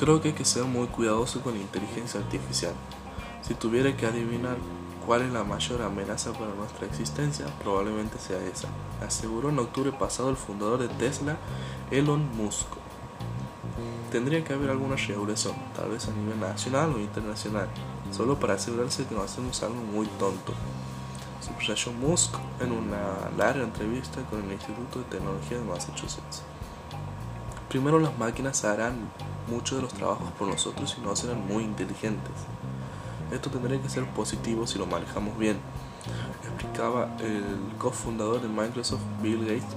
Creo que hay que ser muy cuidadoso con la inteligencia artificial. Si tuviera que adivinar cuál es la mayor amenaza para nuestra existencia, probablemente sea esa, aseguró en octubre pasado el fundador de Tesla, Elon Musk. Tendría que haber alguna regulación, tal vez a nivel nacional o internacional, solo para asegurarse que no hacemos algo muy tonto. Subrayó Musk en una larga entrevista con el Instituto de Tecnología de Massachusetts. Primero las máquinas harán muchos de los trabajos por nosotros y no serán muy inteligentes. Esto tendría que ser positivo si lo manejamos bien, explicaba el cofundador de Microsoft, Bill Gates,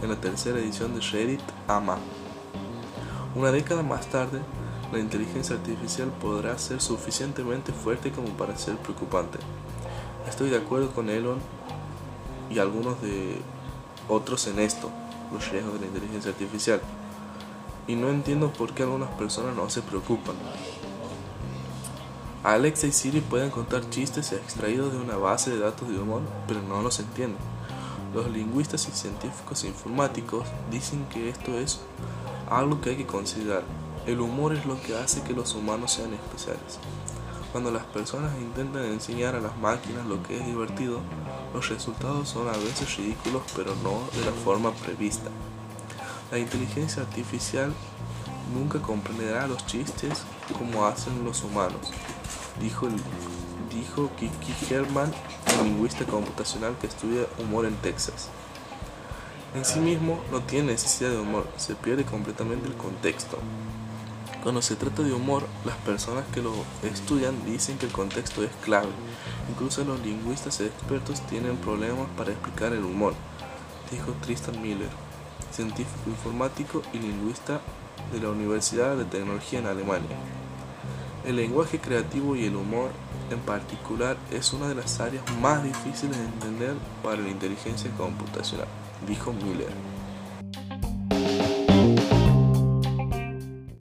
en la tercera edición de Reddit AMA. Una década más tarde, la inteligencia artificial podrá ser suficientemente fuerte como para ser preocupante. Estoy de acuerdo con Elon y algunos de otros en esto, los riesgos de la inteligencia artificial y no entiendo por qué algunas personas no se preocupan. Alexa y Siri pueden contar chistes extraídos de una base de datos de humor, pero no los entienden. Los lingüistas y científicos informáticos dicen que esto es algo que hay que considerar. El humor es lo que hace que los humanos sean especiales. Cuando las personas intentan enseñar a las máquinas lo que es divertido, los resultados son a veces ridículos, pero no de la forma prevista. La inteligencia artificial nunca comprenderá los chistes como hacen los humanos, dijo, dijo Kiki Herman, un lingüista computacional que estudia humor en Texas. En sí mismo no tiene necesidad de humor, se pierde completamente el contexto. Cuando se trata de humor, las personas que lo estudian dicen que el contexto es clave. Incluso los lingüistas expertos tienen problemas para explicar el humor, dijo Tristan Miller científico informático y lingüista de la Universidad de Tecnología en Alemania. El lenguaje creativo y el humor en particular es una de las áreas más difíciles de entender para la inteligencia computacional, dijo Miller.